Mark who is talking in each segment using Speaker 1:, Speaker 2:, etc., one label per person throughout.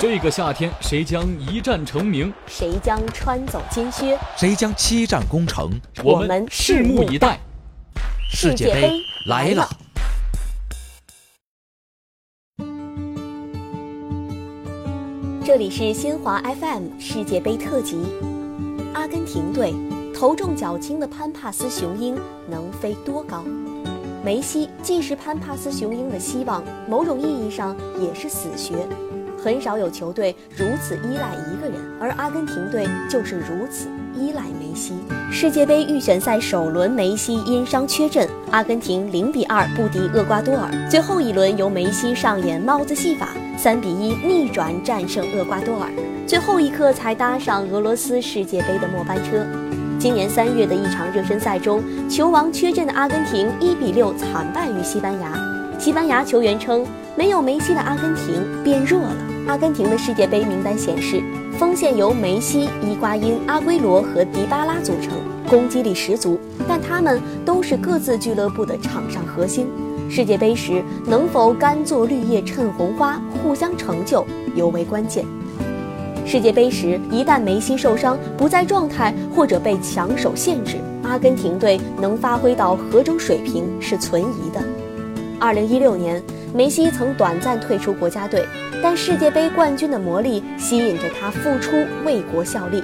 Speaker 1: 这个夏天，谁将一战成名？
Speaker 2: 谁将穿走金靴？
Speaker 3: 谁将七战攻城？
Speaker 2: 我们拭目以待。
Speaker 3: 世界杯来了！
Speaker 2: 这里是新华 FM 世界杯特辑。阿根廷队头重脚轻的潘帕斯雄鹰能飞多高？梅西既是潘帕斯雄鹰的希望，某种意义上也是死穴。很少有球队如此依赖一个人，而阿根廷队就是如此依赖梅西。世界杯预选赛首轮，梅西因伤缺阵，阿根廷零比二不敌厄瓜多尔。最后一轮由梅西上演帽子戏法，三比一逆转战胜厄瓜多尔，最后一刻才搭上俄罗斯世界杯的末班车。今年三月的一场热身赛中，球王缺阵的阿根廷一比六惨败于西班牙。西班牙球员称，没有梅西的阿根廷变弱了。阿根廷的世界杯名单显示，锋线由梅西、伊瓜因、阿圭罗和迪巴拉组成，攻击力十足。但他们都是各自俱乐部的场上核心。世界杯时能否甘做绿叶衬红花，互相成就尤为关键。世界杯时一旦梅西受伤不在状态，或者被强手限制，阿根廷队能发挥到何种水平是存疑的。二零一六年。梅西曾短暂退出国家队，但世界杯冠军的魔力吸引着他复出为国效力。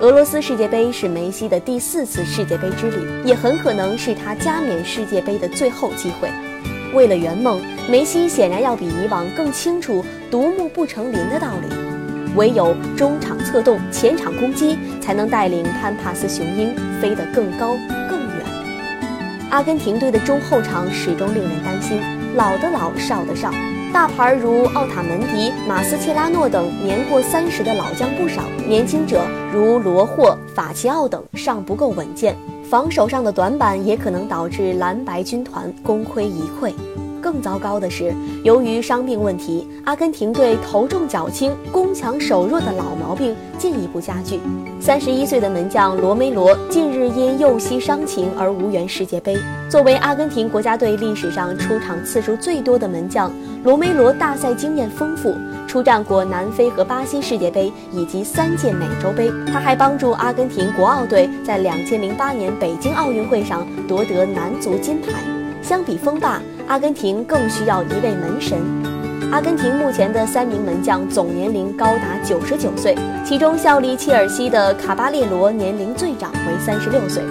Speaker 2: 俄罗斯世界杯是梅西的第四次世界杯之旅，也很可能是他加冕世界杯的最后机会。为了圆梦，梅西显然要比以往更清楚“独木不成林”的道理。唯有中场策动、前场攻击，才能带领潘帕斯雄鹰飞得更高更远。阿根廷队的中后场始终令人担心。老的老，少的少，大牌如奥塔门迪、马斯切拉诺等年过三十的老将不少，年轻者如罗霍、法齐奥等尚不够稳健，防守上的短板也可能导致蓝白军团功亏一篑。更糟糕的是，由于伤病问题，阿根廷队头重脚轻、攻强守弱的老毛病进一步加剧。三十一岁的门将罗梅罗近日因右膝伤情而无缘世界杯。作为阿根廷国家队历史上出场次数最多的门将，罗梅罗大赛经验丰富，出战过南非和巴西世界杯以及三届美洲杯。他还帮助阿根廷国奥队在两千零八年北京奥运会上夺得男足金牌。相比锋霸。阿根廷更需要一位门神。阿根廷目前的三名门将总年龄高达九十九岁，其中效力切尔西的卡巴列罗年龄最长为三十六岁，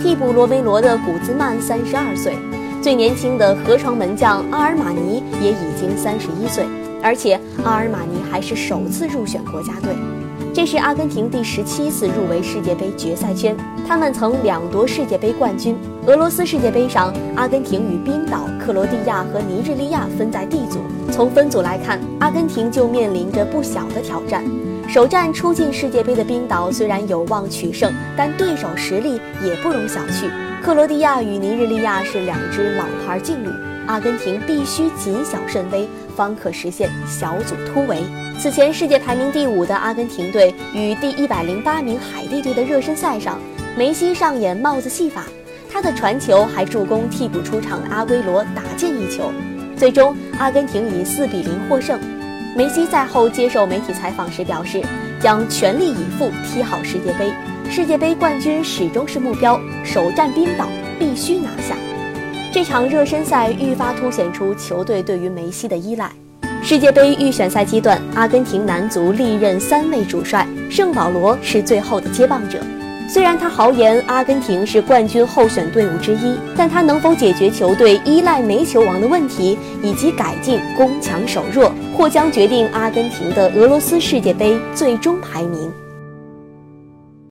Speaker 2: 替补罗梅罗的古兹曼三十二岁，最年轻的河床门将阿尔马尼也已经三十一岁，而且阿尔马尼还是首次入选国家队。这是阿根廷第十七次入围世界杯决赛圈，他们曾两夺世界杯冠军。俄罗斯世界杯上，阿根廷与冰岛、克罗地亚和尼日利亚分在 D 组。从分组来看，阿根廷就面临着不小的挑战。首战出进世界杯的冰岛虽然有望取胜，但对手实力也不容小觑。克罗地亚与尼日利亚是两支老牌劲旅，阿根廷必须谨小慎微，方可实现小组突围。此前世界排名第五的阿根廷队与第一百零八名海地队的热身赛上，梅西上演帽子戏法，他的传球还助攻替补出场的阿圭罗打进一球。最终，阿根廷以四比零获胜。梅西赛后接受媒体采访时表示，将全力以赴踢好世界杯，世界杯冠军始终是目标，首战冰岛必须拿下。这场热身赛愈发凸显出球队对于梅西的依赖。世界杯预选赛阶段，阿根廷男足历任三位主帅，圣保罗是最后的接棒者。虽然他豪言阿根廷是冠军候选队伍之一，但他能否解决球队依赖煤球王的问题，以及改进攻强守弱，或将决定阿根廷的俄罗斯世界杯最终排名。